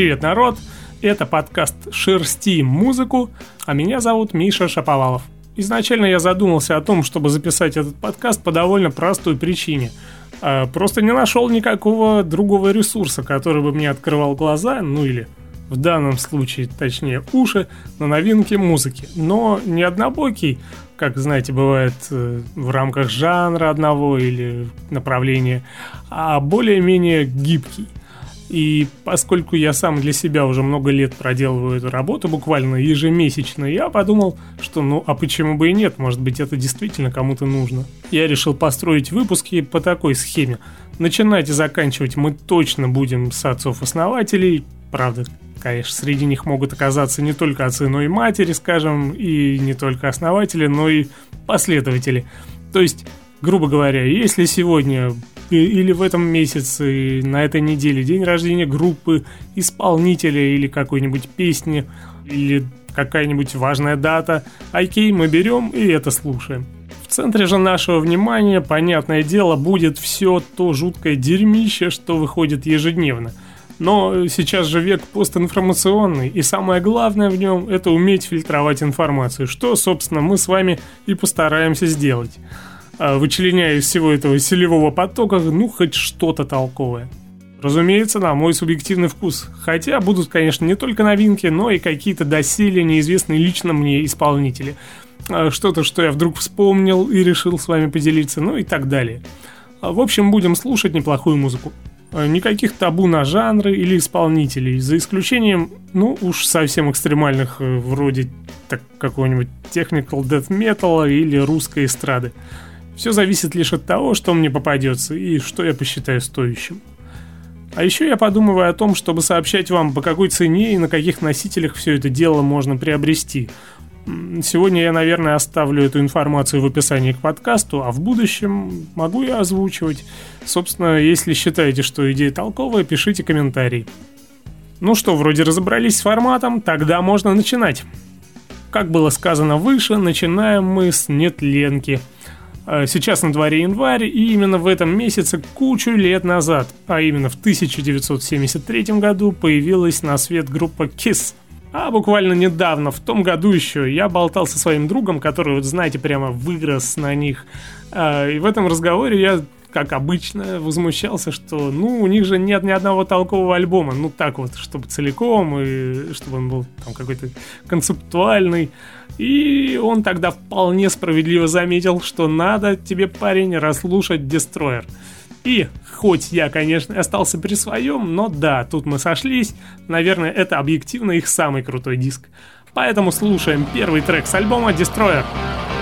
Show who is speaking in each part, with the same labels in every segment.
Speaker 1: Привет, народ! Это подкаст «Шерсти музыку», а меня зовут Миша Шаповалов. Изначально я задумался о том, чтобы записать этот подкаст по довольно простой причине. А, просто не нашел никакого другого ресурса, который бы мне открывал глаза, ну или в данном случае, точнее, уши на новинки музыки. Но не однобокий, как, знаете, бывает э, в рамках жанра одного или направления, а более-менее гибкий. И поскольку я сам для себя уже много лет проделываю эту работу, буквально ежемесячно, я подумал, что ну а почему бы и нет, может быть это действительно кому-то нужно. Я решил построить выпуски по такой схеме. Начинать и заканчивать мы точно будем с отцов-основателей, правда, конечно, среди них могут оказаться не только отцы, но и матери, скажем, и не только основатели, но и последователи. То есть, грубо говоря, если сегодня или в этом месяце, на этой неделе день рождения группы, исполнителя или какой-нибудь песни, или какая-нибудь важная дата, окей, мы берем и это слушаем. В центре же нашего внимания, понятное дело, будет все то жуткое дерьмище, что выходит ежедневно – но сейчас же век постинформационный, и самое главное в нем – это уметь фильтровать информацию, что, собственно, мы с вами и постараемся сделать. А, вычленяя из всего этого селевого потока, ну, хоть что-то толковое. Разумеется, на мой субъективный вкус. Хотя будут, конечно, не только новинки, но и какие-то доселе неизвестные лично мне исполнители. А, что-то, что я вдруг вспомнил и решил с вами поделиться, ну и так далее. А, в общем, будем слушать неплохую музыку. Никаких табу на жанры или исполнителей, за исключением, ну, уж совсем экстремальных, э, вроде так, какого-нибудь technical death metal или русской эстрады. Все зависит лишь от того, что мне попадется и что я посчитаю стоящим. А еще я подумываю о том, чтобы сообщать вам, по какой цене и на каких носителях все это дело можно приобрести – Сегодня я, наверное, оставлю эту информацию в описании к подкасту, а в будущем могу я озвучивать. Собственно, если считаете, что идея толковая, пишите комментарий. Ну что, вроде разобрались с форматом, тогда можно начинать. Как было сказано выше, начинаем мы с нетленки. А сейчас на дворе январь, и именно в этом месяце кучу лет назад, а именно в 1973 году, появилась на свет группа KISS – а буквально недавно, в том году еще, я болтал со своим другом, который, вот знаете, прямо вырос на них. А, и в этом разговоре я, как обычно, возмущался, что, ну, у них же нет ни одного толкового альбома. Ну, так вот, чтобы целиком, и чтобы он был там какой-то концептуальный. И он тогда вполне справедливо заметил, что надо тебе, парень, расслушать Destroyer. И хоть я, конечно, остался при своем, но да, тут мы сошлись. Наверное, это объективно их самый крутой диск. Поэтому слушаем первый трек с альбома Destroyer. Ну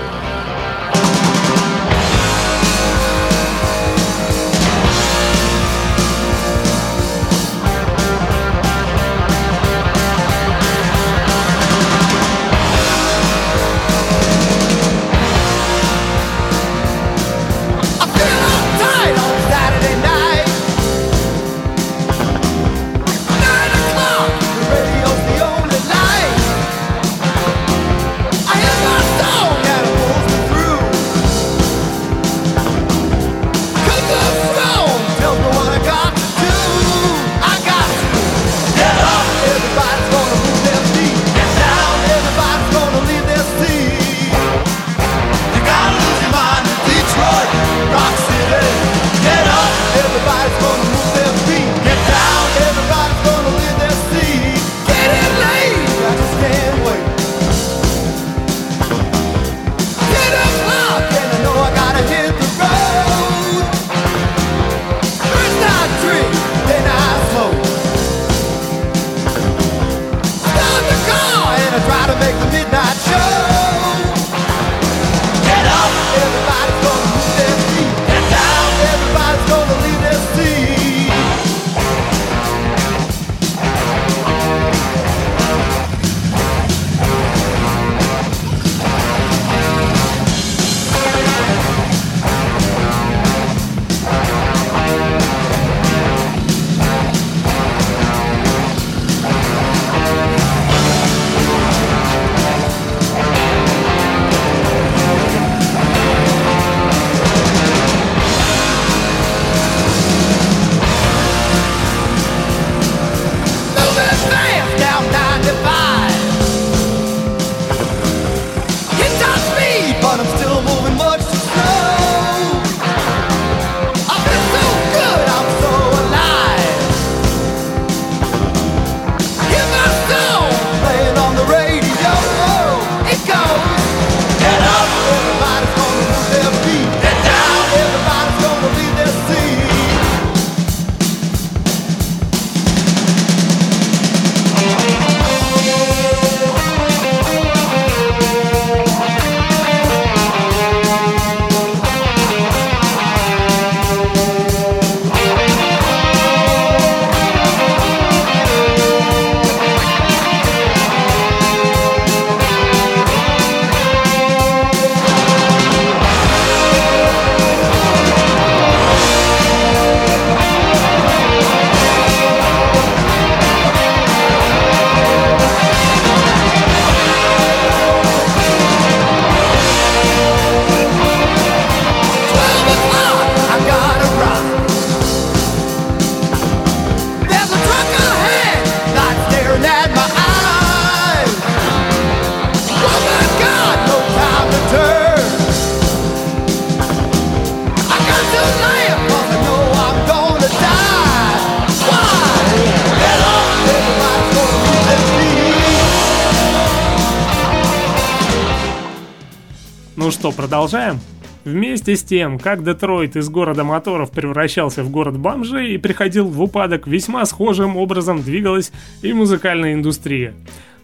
Speaker 1: Вместе с тем, как Детройт из города моторов превращался в город бомжей и приходил в упадок, весьма схожим образом двигалась и музыкальная индустрия.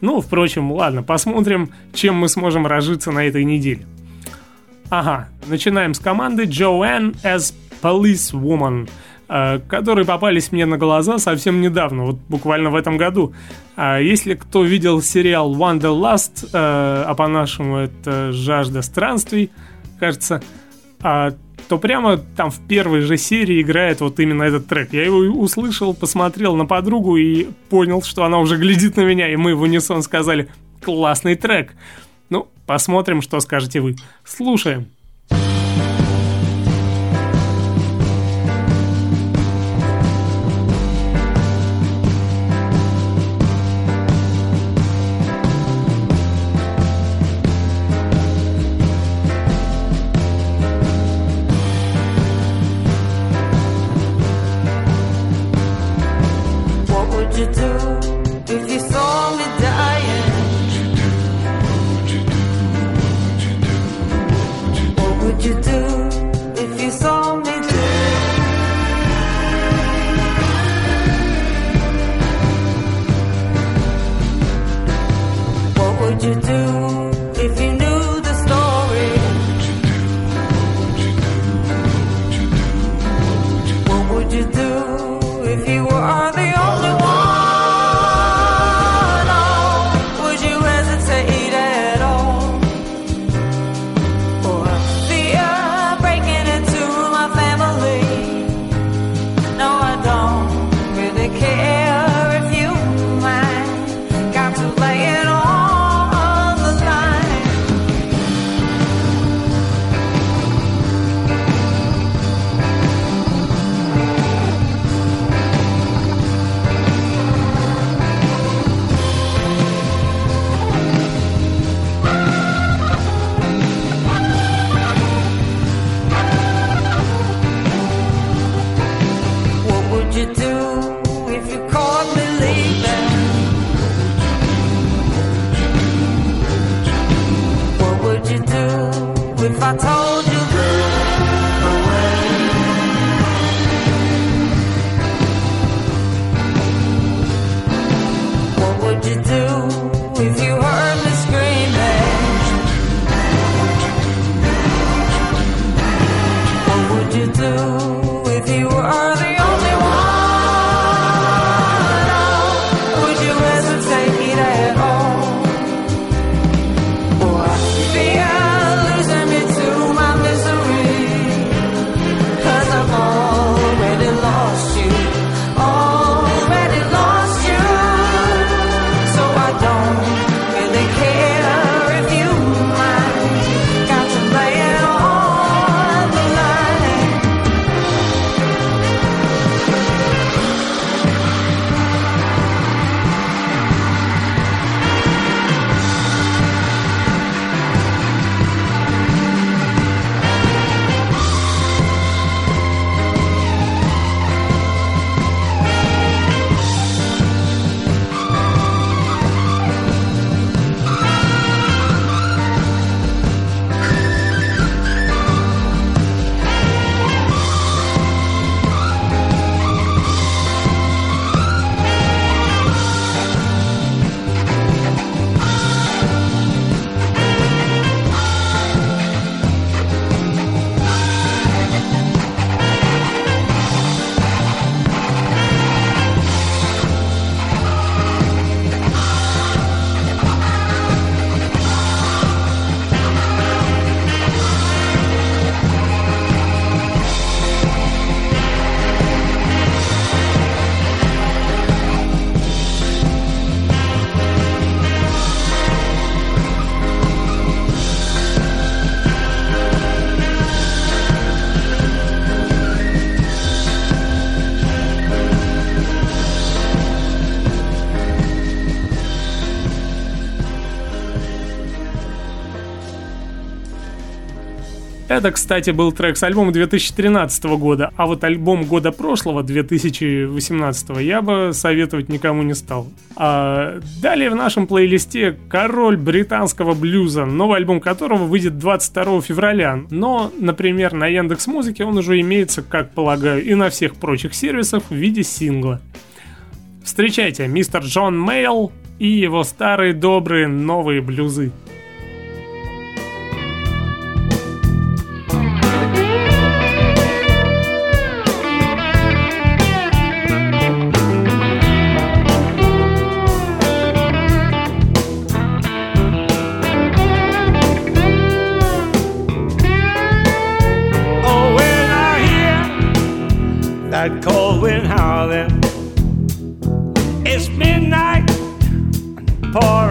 Speaker 1: Ну, впрочем, ладно, посмотрим, чем мы сможем разжиться на этой неделе. Ага, начинаем с команды Joanne as Police Woman, э, которые попались мне на глаза совсем недавно, вот буквально в этом году. А если кто видел сериал Wanderlust, э, а по-нашему это «Жажда странствий», кажется, то прямо там в первой же серии играет вот именно этот трек. Я его услышал, посмотрел на подругу и понял, что она уже глядит на меня, и мы в унисон сказали «классный трек». Ну, посмотрим, что скажете вы. Слушаем. Это, кстати, был трек с альбома 2013 года, а вот альбом года прошлого, 2018, я бы советовать никому не стал. А далее в нашем плейлисте король британского блюза, новый альбом которого выйдет 22 февраля. Но, например, на Яндекс Музыке он уже имеется, как полагаю, и на всех прочих сервисах в виде сингла. Встречайте, мистер Джон Мейл и его старые добрые новые блюзы. poor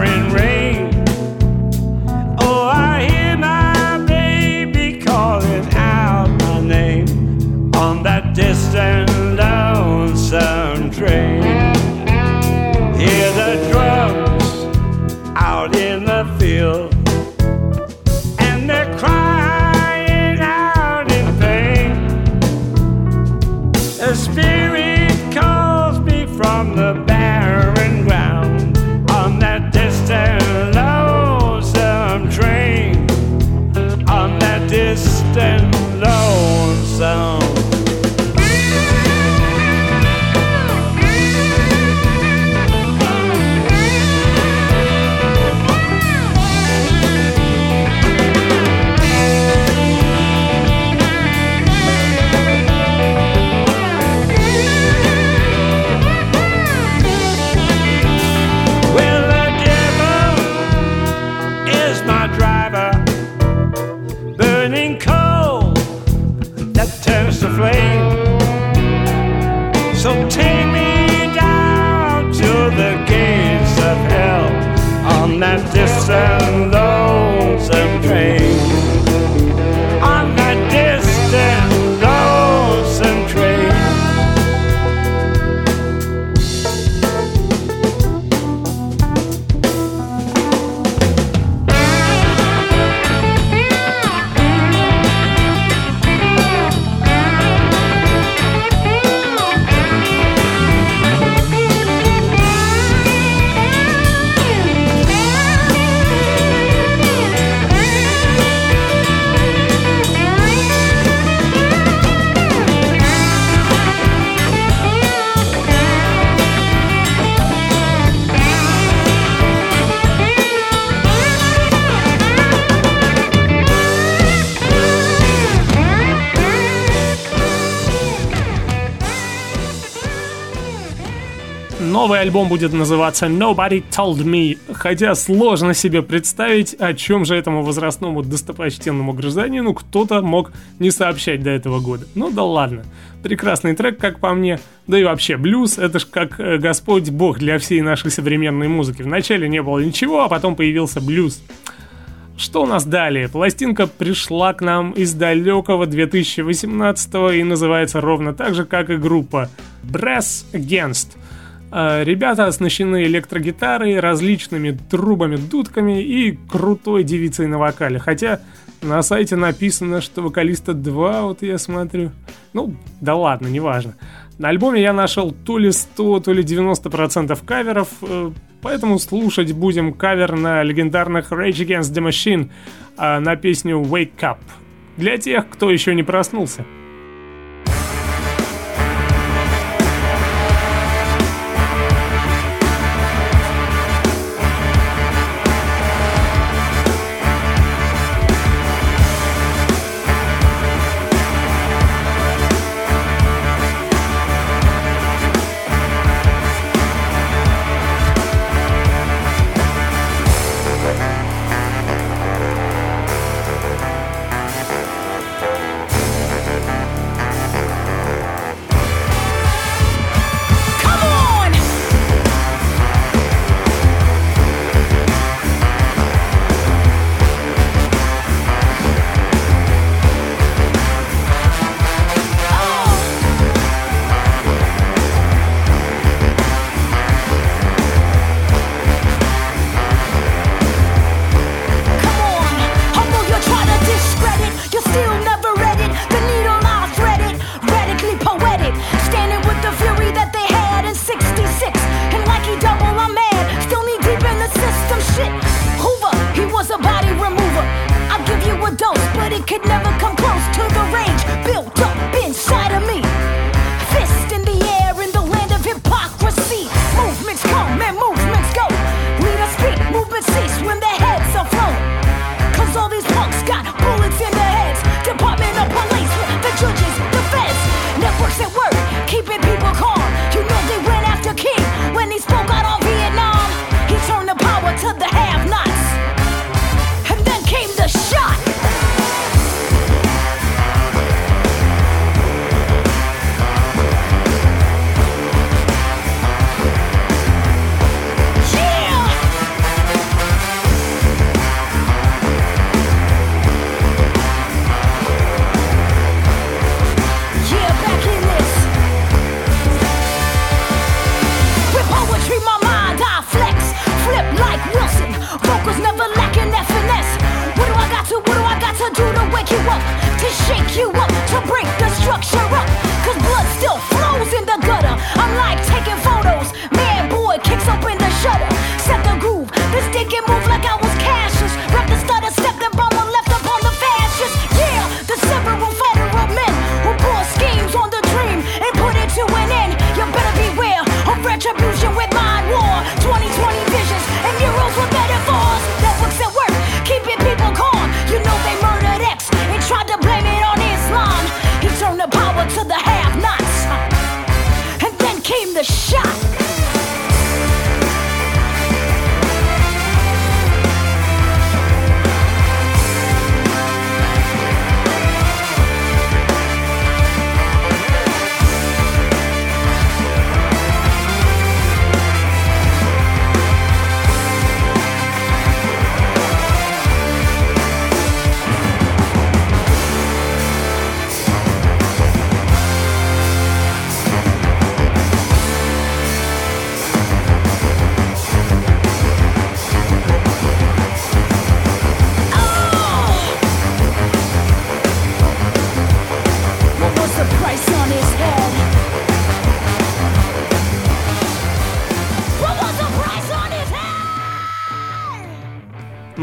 Speaker 1: альбом будет называться Nobody Told Me, хотя сложно себе представить, о чем же этому возрастному достопочтенному гражданину кто-то мог не сообщать до этого года. Ну да ладно. Прекрасный трек, как по мне. Да и вообще, блюз — это ж как э, Господь Бог для всей нашей современной музыки. Вначале не было ничего, а потом появился блюз. Что у нас далее? Пластинка пришла к нам из далекого 2018 и называется ровно так же, как и группа Brass Against. Э, Ребята оснащены электрогитарой, различными трубами, дудками и крутой девицей на вокале. Хотя на сайте написано, что вокалиста два, вот я смотрю. Ну, да ладно, неважно. На альбоме я нашел то ли 100, то ли 90% каверов, э, поэтому слушать будем кавер на легендарных Rage Against the Machine э, на песню Wake Up. Для тех, кто еще не проснулся.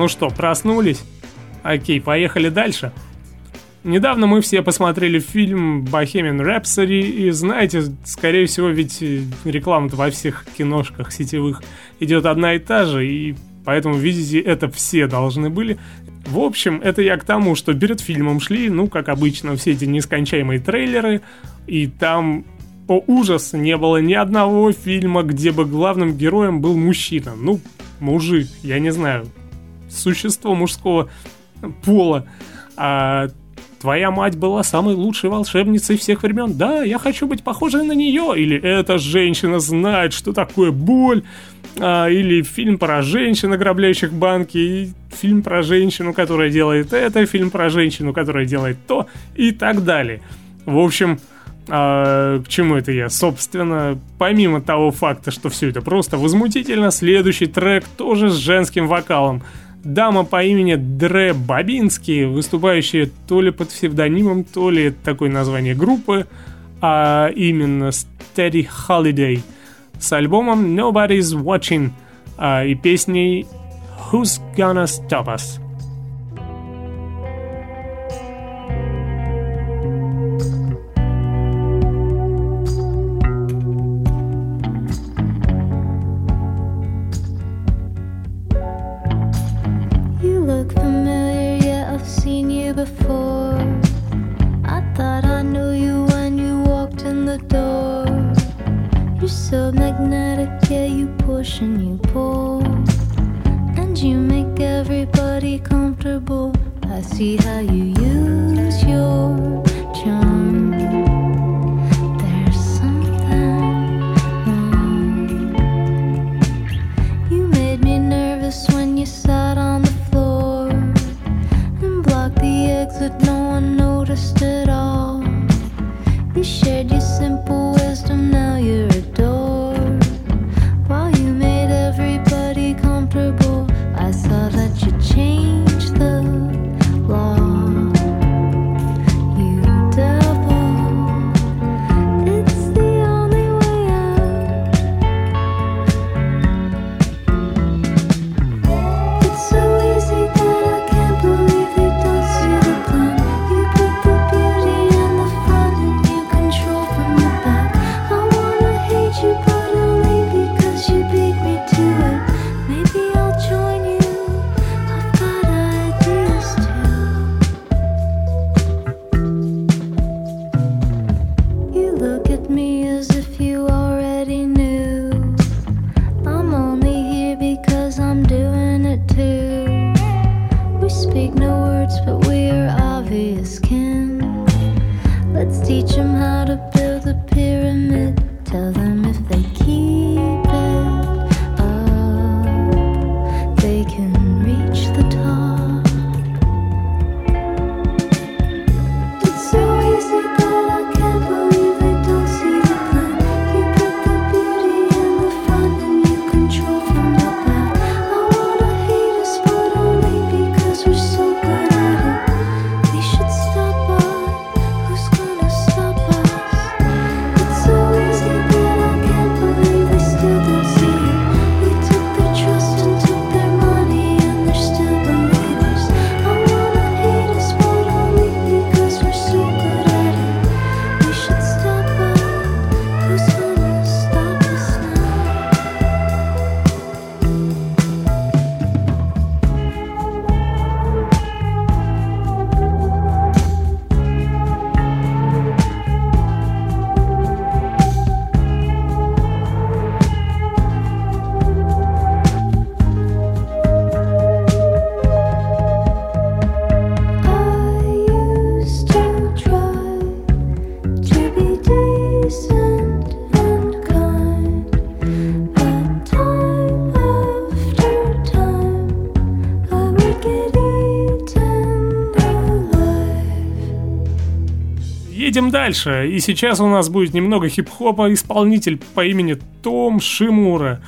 Speaker 1: Ну что, проснулись? Окей, поехали дальше. Недавно мы все посмотрели фильм Bohemian Rhapsody, и знаете, скорее всего, ведь э, реклама-то во всех киношках сетевых идет одна и та же, и поэтому, видите, это все должны были. В общем, это я к тому, что перед фильмом шли, ну, как обычно, все эти нескончаемые трейлеры, и там, о ужас, не было ни одного фильма, где бы главным героем был мужчина. Ну, мужик, я не знаю, существо мужского пола. А твоя мать была самой лучшей волшебницей всех времен. Да, я хочу быть похожей на нее. Или эта женщина знает, что такое боль. А, или фильм про женщин, ограбляющих банки. И фильм про женщину, которая делает это. Фильм про женщину, которая делает то. И так далее. В общем, а, к чему это я? Собственно, помимо того факта, что все это просто возмутительно, следующий трек тоже с женским вокалом. Дама по имени Дре Бабински, выступающая то ли под псевдонимом, то ли такое название группы, а именно Steady Holiday с альбомом Nobody's Watching а, и песней Who's Gonna Stop Us.
Speaker 2: But we are obvious kin. Let's teach them how to build a pyramid. Tell them
Speaker 1: дальше. И сейчас у нас будет немного хип-хопа. Исполнитель по имени Том Шимура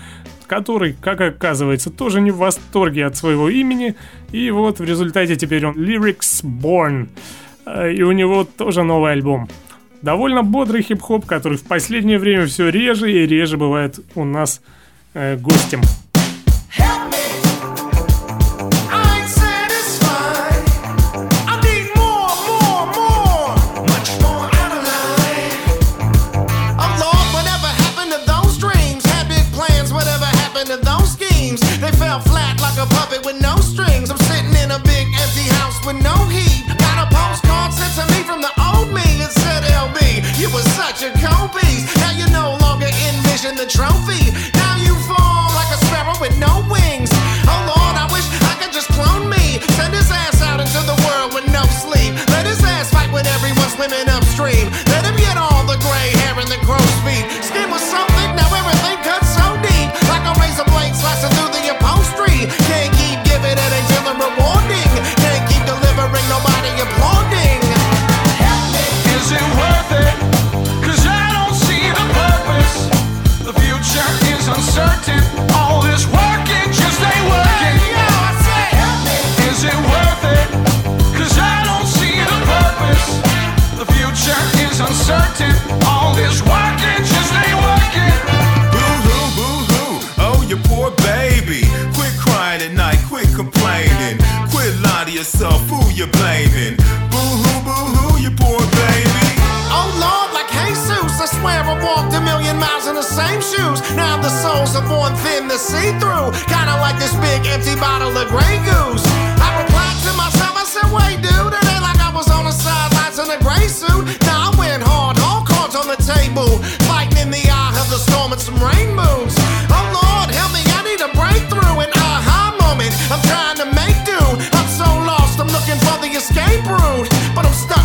Speaker 1: который, как оказывается, тоже не в восторге от своего имени. И вот в результате теперь он Lyrics Born. Э, И у него тоже новый альбом. Довольно бодрый хип-хоп, который в последнее время все реже и реже бывает у нас э, гостем.
Speaker 3: The trophy.
Speaker 4: Yourself, who you blaming? Boo hoo, boo hoo, you poor baby.
Speaker 3: Oh Lord, like Jesus, I swear I walked a million miles in the same shoes. Now the soles are worn thin to see through. Kinda like this big empty bottle of Grey Goose. I replied to myself, I said, wait, dude, it ain't like I was on the sidelines in a gray suit. Now I went hard, all cards on the table. Fighting in the eye of the storm and some rain moons. Oh Lord, help me, I need a breakthrough, an aha moment. I'm trying but I'm stuck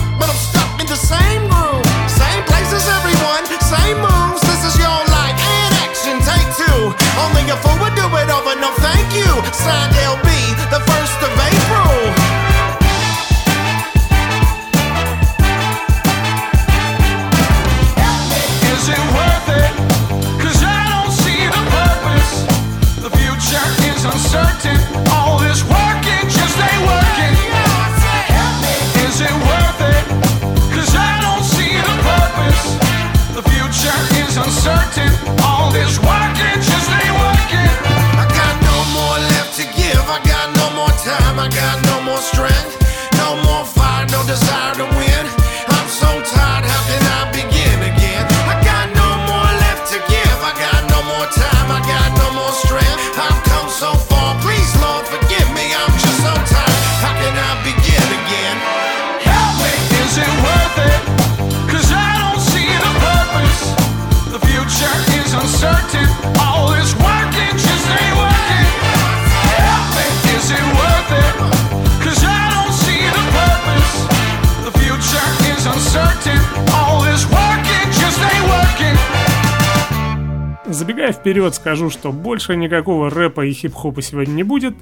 Speaker 1: вперед, скажу, что больше никакого рэпа и хип-хопа сегодня не будет.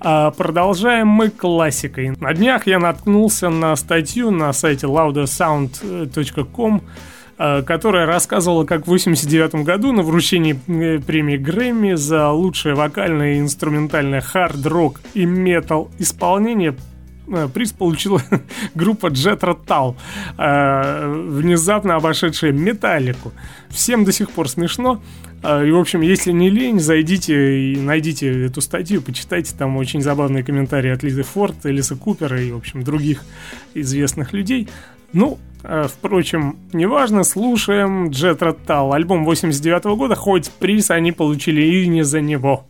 Speaker 1: А продолжаем мы классикой. На днях я наткнулся на статью на сайте loudersound.com, э, которая рассказывала, как в 89 году на вручении э, премии Грэмми за лучшее вокальное и инструментальное хард-рок и метал исполнение приз получила группа Джетра Тал, э, внезапно обошедшая Металлику. Всем до сих пор смешно. Э, И, в общем, если не лень, зайдите и найдите эту статью, почитайте. Там очень забавные комментарии от Лизы Форд, Элиса Купера и, в общем, других известных людей. Ну, э, впрочем, неважно, слушаем Джетра Тал. Альбом 89 года, хоть приз они получили и не за него.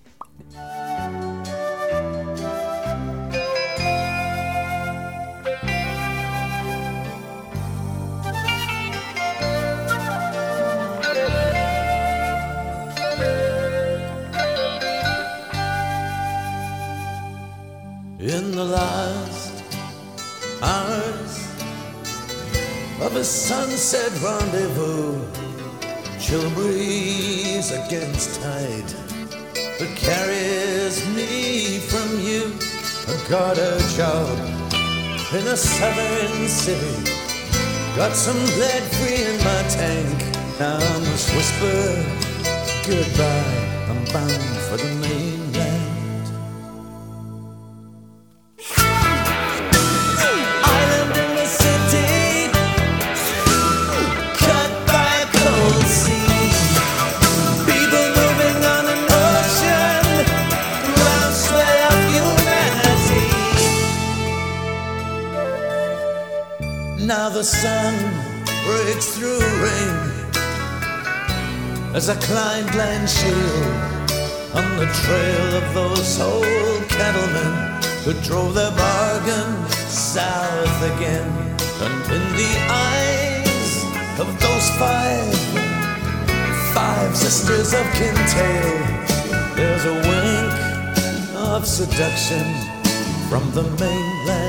Speaker 5: Against tide that carries me from you. I got a job in a southern city Got some lead free in my tank. Now I must whisper goodbye. I'm bound for the mainland. The sun breaks through rain as I climbed Land Shield on the trail of those old cattlemen who drove their bargain south again. And in the eyes of those five, five sisters of Kintail, there's a wink of seduction from the mainland.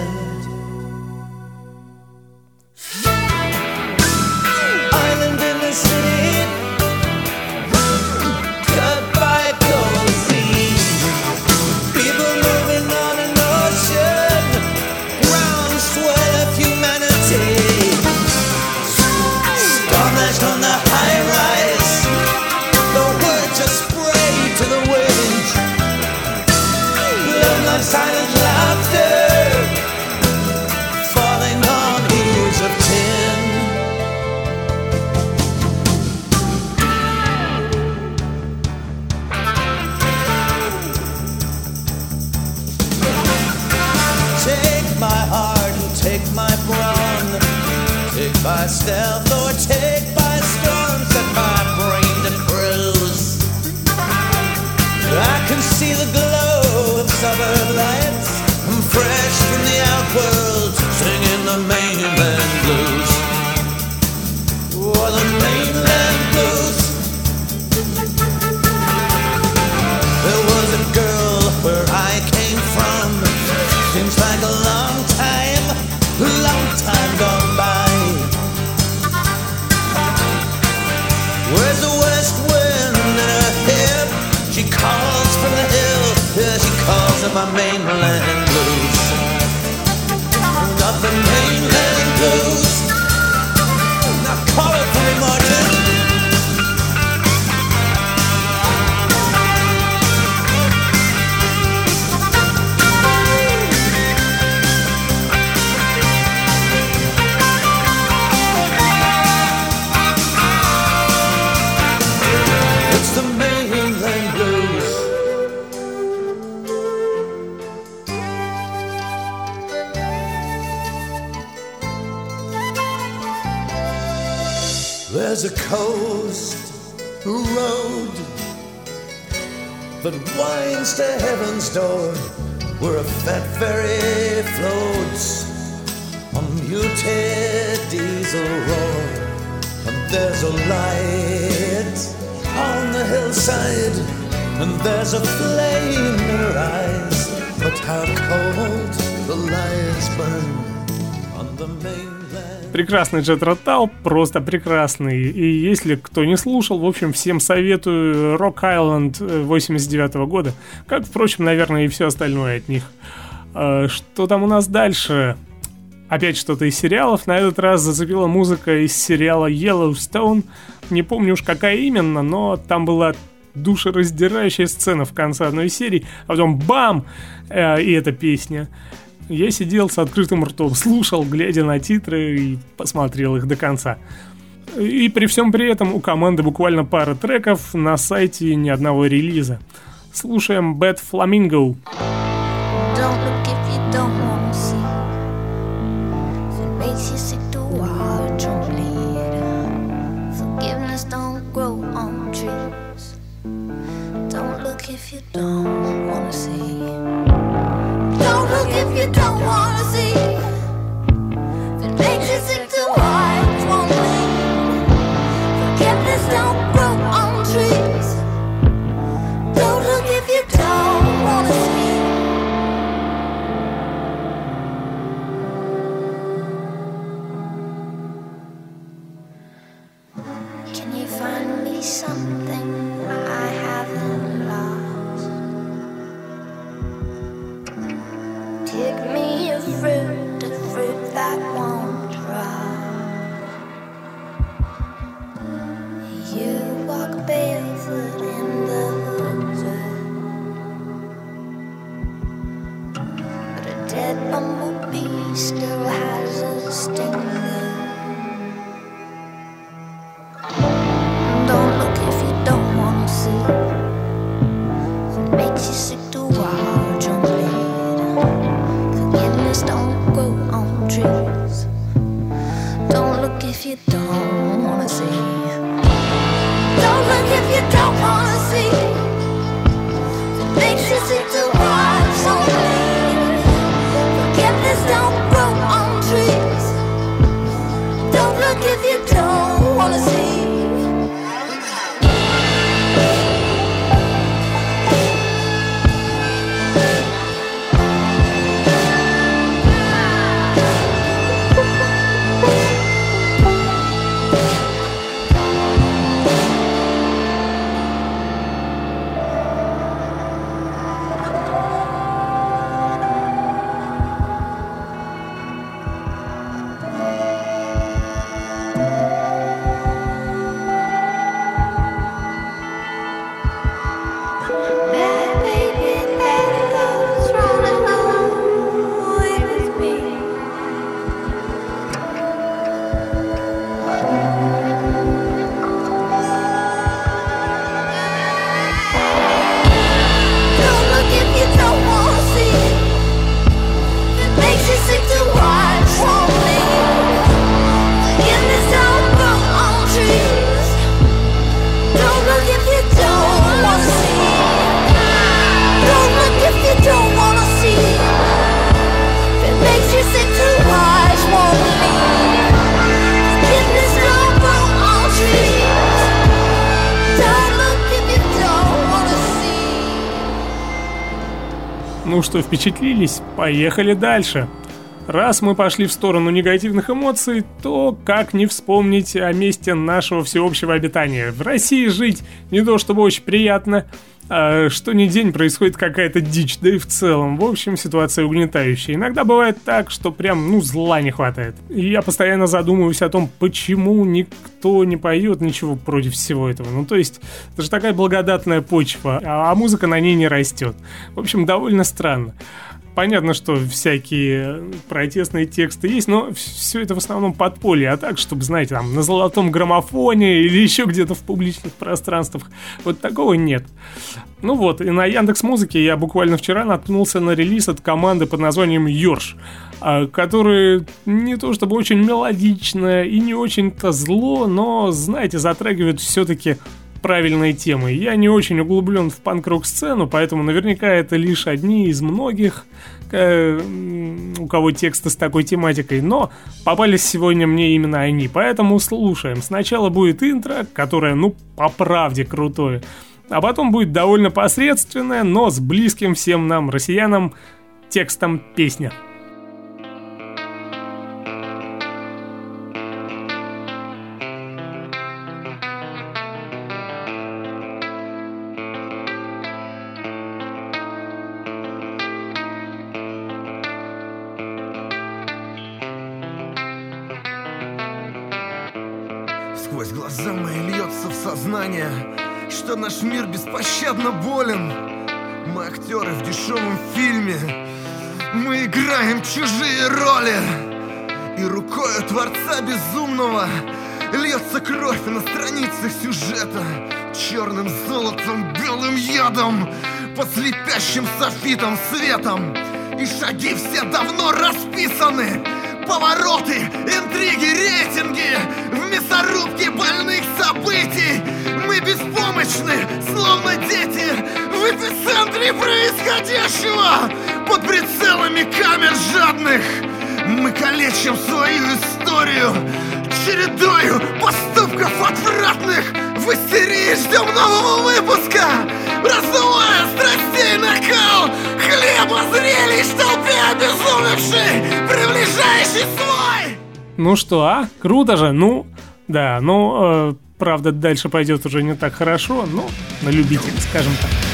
Speaker 5: Coast road that winds to heaven's door, where a fat ferry floats on muted diesel roar. And there's a light on the hillside, and there's a flame in her eyes. But how cold the lights burn on the mainland.
Speaker 1: Прекрасный Джет Ротал, просто прекрасный. И если кто не слушал, в общем, всем советую Rock Island 89 года. Как, впрочем, наверное, и все остальное от них. А, Что там у нас дальше? Опять что-то из сериалов. На этот раз зацепила музыка из сериала Yellowstone. Не помню уж какая именно, но там была душераздирающая сцена в конце одной серии, а потом бам! Э, И эта песня. Я сидел с открытым ртом, слушал, глядя на титры и посмотрел их до конца. И при всем при этом у команды буквально пара треков, на сайте ни одного релиза. Слушаем Bad Flamingo.
Speaker 6: If you don't don't
Speaker 1: что, впечатлились? Поехали дальше. Раз мы пошли в сторону негативных эмоций, то как не вспомнить о месте нашего всеобщего обитания? В России жить не то чтобы очень приятно, а что ни день происходит какая-то дичь, да и в целом. В общем, ситуация угнетающая. Иногда бывает так, что прям, ну, зла не хватает. И я постоянно задумываюсь о том, почему никто не поет ничего против всего этого. Ну, то есть, это же такая благодатная почва, а музыка на ней не растет. В общем, довольно странно. Понятно, что всякие протестные тексты есть, но все это в основном подполье, а так, чтобы, знаете, там, на золотом граммофоне или еще где-то в публичных пространствах, вот такого нет. Ну вот, и на Яндекс Музыке я буквально вчера наткнулся на релиз от команды под названием Йорш, а, который не то чтобы очень мелодично и не очень-то зло, но, знаете, затрагивает все-таки правильные темы. Я не очень углублен в панк-рок сцену, поэтому наверняка это лишь одни из многих, э, у кого тексты с такой тематикой, но попались сегодня мне именно они, поэтому слушаем. Сначала будет интро, которое, ну, по правде крутое, а потом будет довольно посредственное, но с близким всем нам, россиянам, текстом песня.
Speaker 7: Софитом светом. И шаги все давно расписаны. Повороты, интриги, рейтинги. В мясорубке больных событий. Мы беспомощны, словно дети. В эпицентре происходящего. Под прицелами камер жадных. Мы калечим свою историю. Чередою поступков отвратных. В истерии ждем нового выпуска Раздувая страстей накал Хлеба зрелищ толпе обезумевший Приближающий свой
Speaker 1: Ну что, а? Круто же, ну, да, ну, э, правда, дальше пойдет уже не так хорошо, но на любителя, скажем так.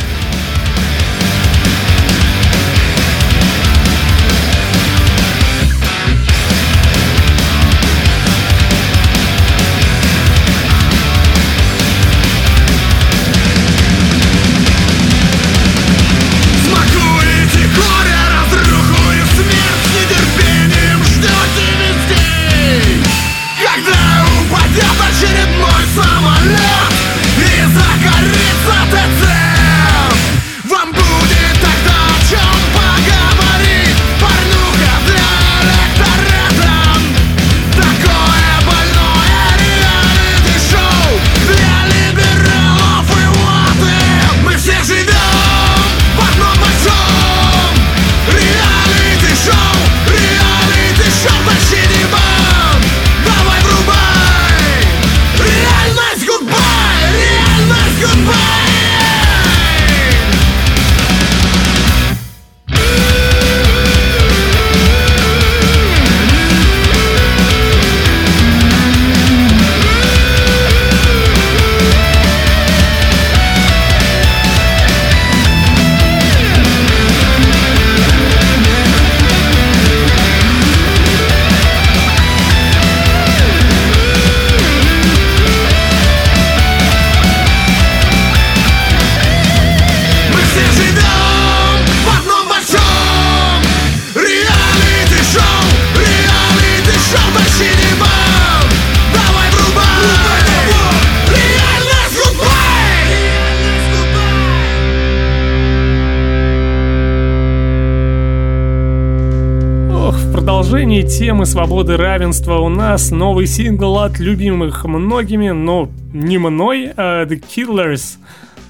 Speaker 1: Темы свободы равенства у нас новый сингл от любимых многими, но не мной, а The Killers.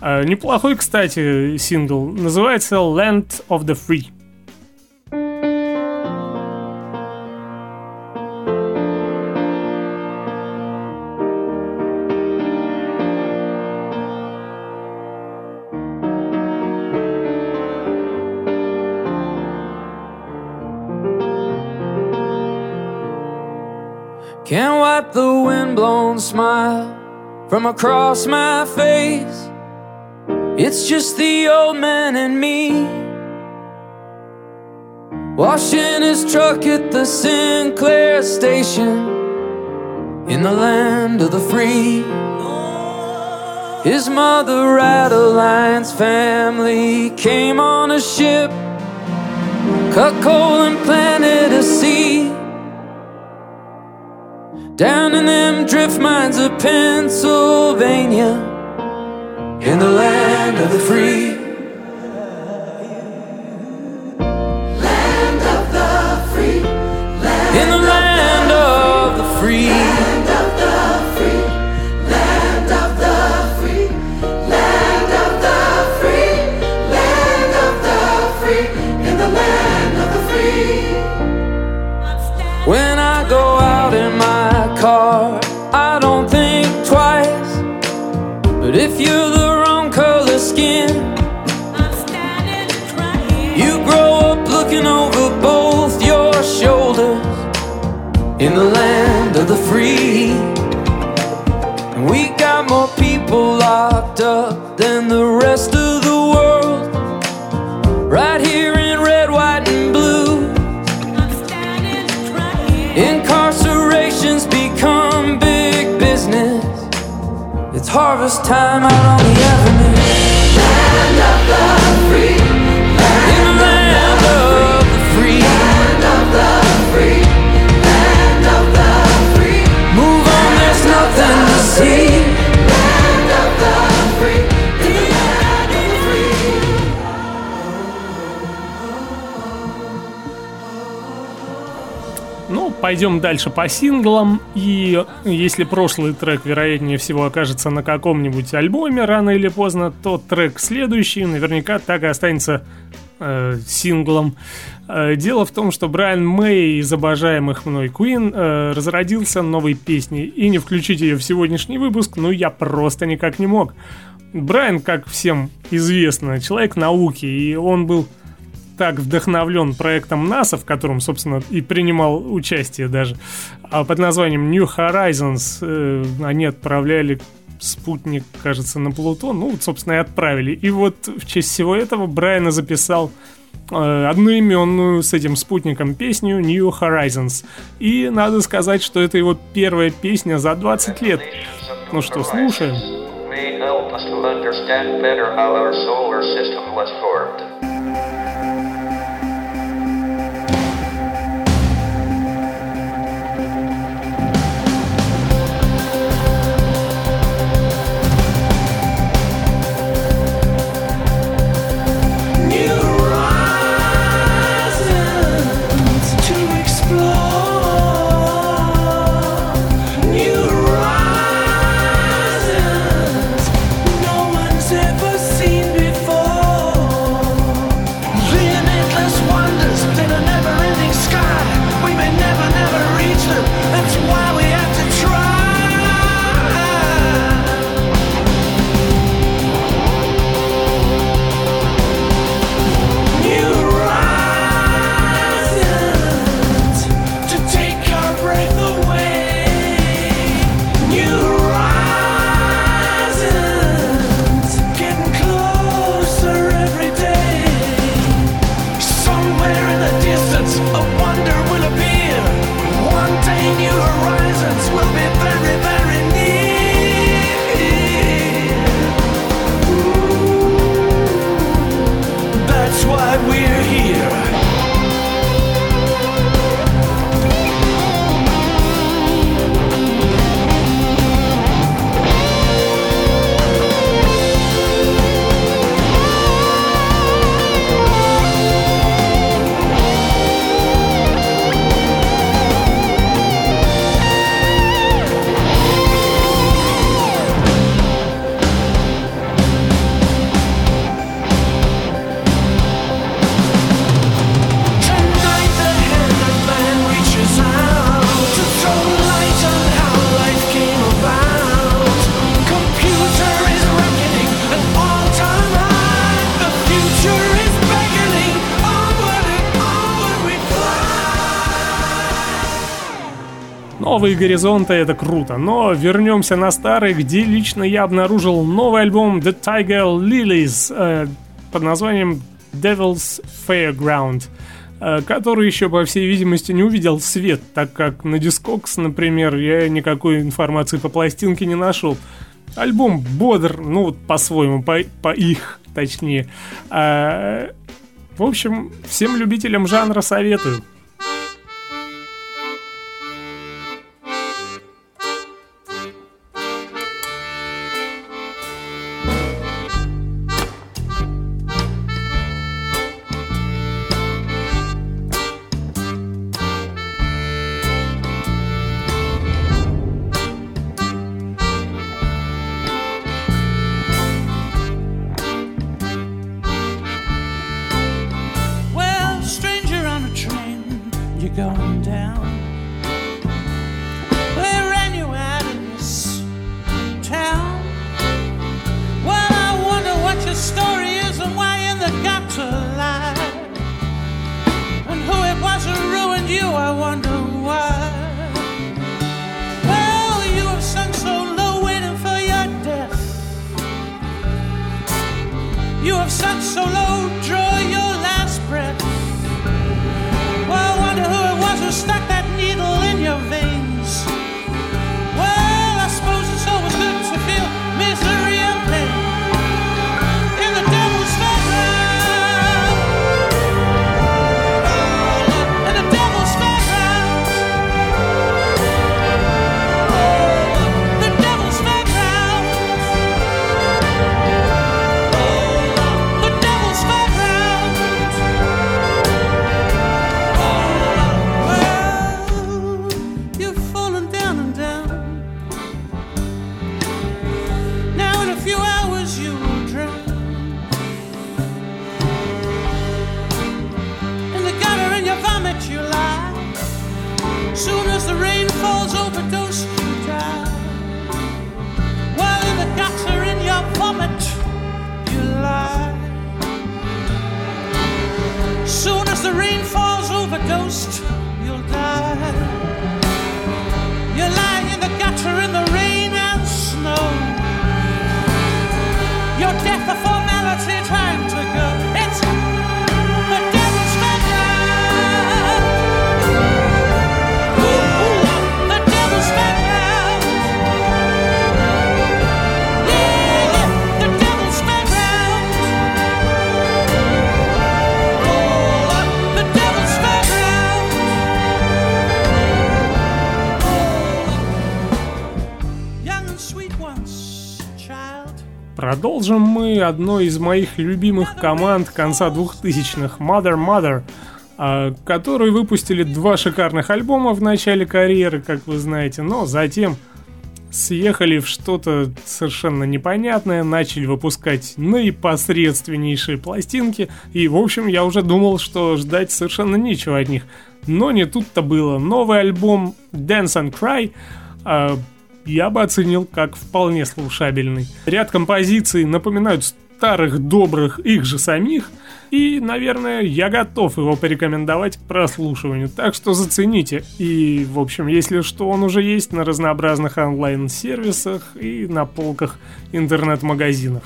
Speaker 1: А, неплохой, кстати, сингл. Называется Land of the Free.
Speaker 8: Can't wipe the windblown smile from across my face. It's just the old man and me. Washing his truck at the Sinclair station in the land of the free. His mother, Adeline's family, came on a ship, cut coal and planted a seed. Down in them drift mines of Pennsylvania, in the land of the free. Free. We got more people locked up than the rest of the world. Right here in red, white, and blue. Incarcerations become big business. It's harvest time out on the
Speaker 1: пойдем дальше по синглам. И если прошлый трек, вероятнее всего, окажется на каком-нибудь альбоме рано или поздно, то трек следующий наверняка так и останется э, синглом. Э, дело в том, что Брайан Мэй из обожаемых мной Queen э, разродился новой песней. И не включить ее в сегодняшний выпуск, ну, я просто никак не мог. Брайан, как всем известно, человек науки, и он был так вдохновлен проектом НАСА, в котором, собственно, и принимал участие даже, а под названием New Horizons. э, они отправляли спутник, кажется, на Плутон. Ну, собственно, и отправили. И вот в честь всего этого Брайана записал э, одноименную с этим спутником песню New Horizons. И надо сказать, что это его первая песня за 20 лет. Ну что, слушаем.
Speaker 9: may help us to understand better how our solar system was formed.
Speaker 1: Новые горизонты, это круто. Но вернемся на старый, где лично я обнаружил новый альбом The Tiger Lilies э, под названием Devil's Fairground, э, который еще, по всей видимости, не увидел свет, так как на Discogs, например, я никакой информации по пластинке не нашел. Альбом бодр, ну вот по-своему, по, по их, точнее. А, в общем, всем любителям жанра советую. Продолжим мы одной из моих любимых команд конца 2000-х, Mother Mother, а, которые выпустили два шикарных альбома в начале карьеры, как вы знаете, но затем съехали в что-то совершенно непонятное, начали выпускать наипосредственнейшие пластинки, и, в общем, я уже думал, что ждать совершенно нечего от них. Но не тут-то было. Новый альбом Dance and Cry а, я бы оценил как вполне слушабельный. Ряд композиций напоминают старых добрых их же самих, и, наверное, я готов его порекомендовать к прослушиванию, так что зацените. И, в общем, если что, он уже есть на разнообразных онлайн-сервисах и на полках интернет-магазинов.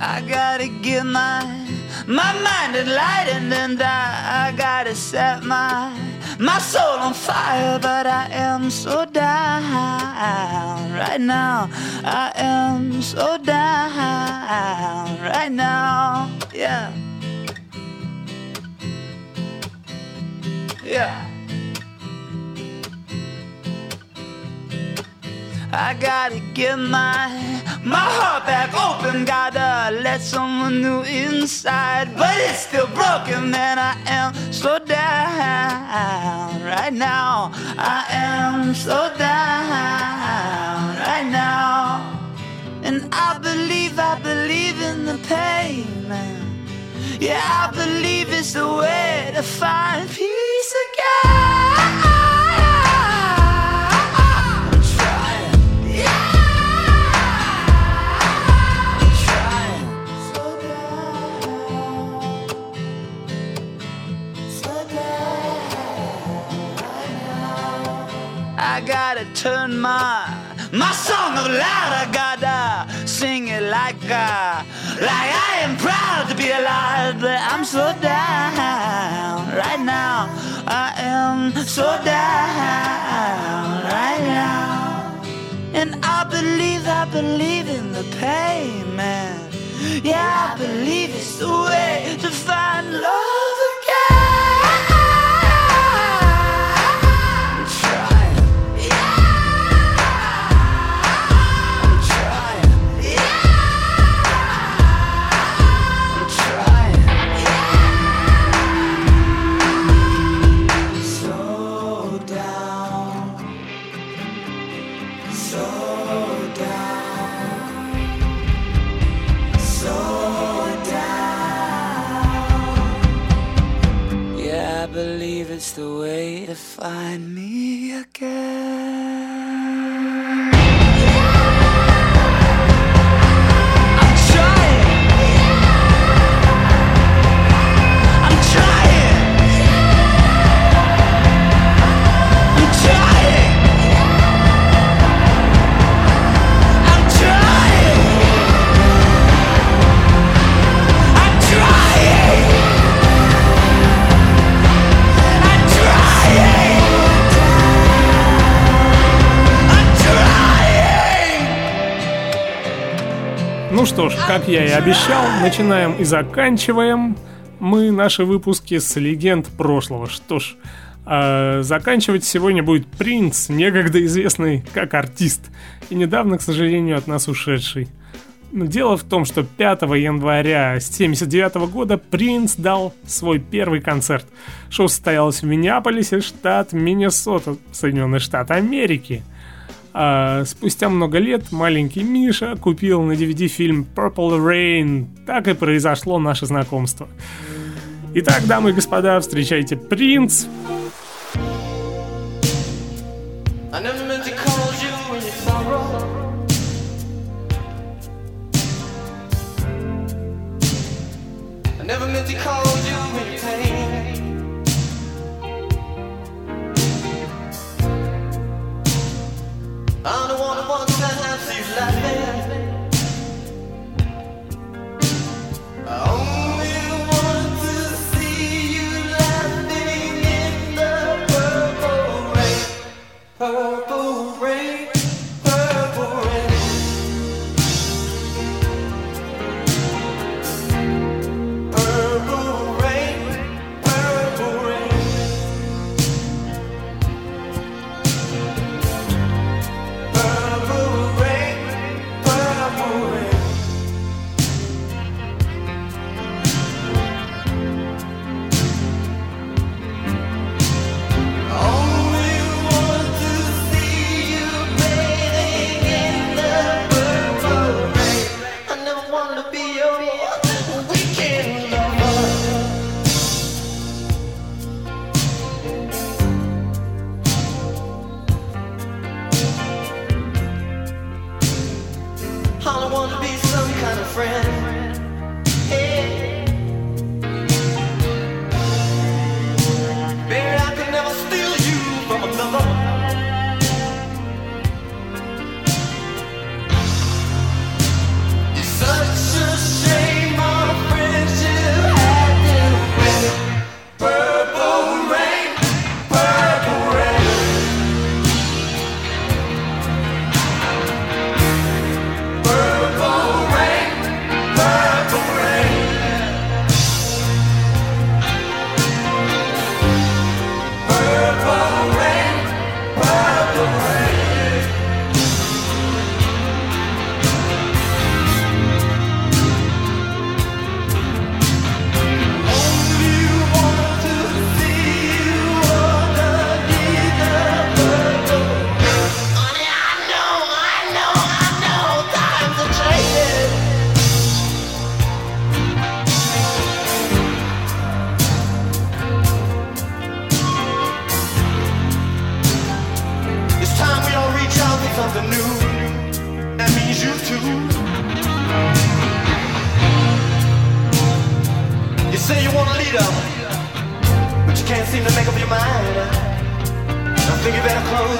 Speaker 10: I gotta get my my mind enlightened and I, I gotta set my my soul on fire, but I am so down right now. I am so down right now. Yeah. Yeah. I gotta get my my heart back open. Gotta let someone new inside, but it's still broken. Man, I am so down right now. I am so down right now, and I believe, I believe in the pain, man. Yeah, I believe it's the way to find peace again. My my song of life, I gotta sing it like uh, like I am proud to be alive, but I'm so down right now. I am so down right now, and I believe, I believe in the pain, man. Yeah, I believe it's the way to find love again. Find me again.
Speaker 1: Ну что ж, как я и обещал, начинаем и заканчиваем мы наши выпуски с легенд прошлого. Что ж, э, заканчивать сегодня будет Принц, некогда известный как артист, и недавно, к сожалению, от нас ушедший. Но дело в том, что 5 января 1979 года Принц дал свой первый концерт. Шоу состоялось в Миннеаполисе, штат Миннесота, Соединенные Штаты Америки. А, спустя много лет маленький Миша купил на DVD фильм Purple Rain. Так и произошло наше знакомство. Итак, дамы и господа, встречайте Принц.
Speaker 3: I never meant to cause you Let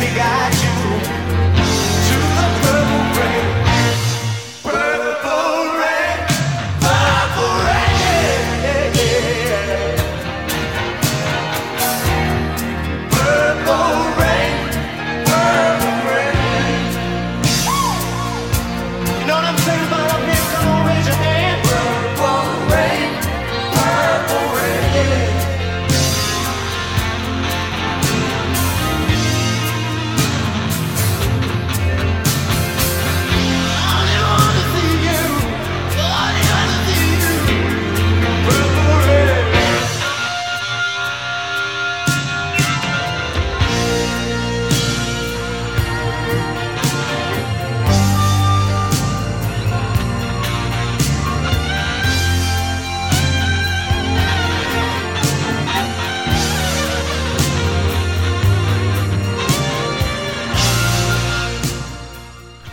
Speaker 3: me guide you.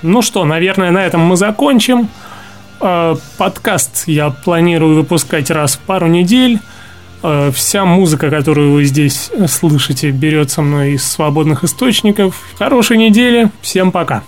Speaker 1: Ну что, наверное, на этом мы закончим. Э, Подкаст я планирую выпускать раз в пару недель. Э, Вся музыка, которую вы здесь слышите, берется мной из свободных источников. Хорошей недели. Всем пока.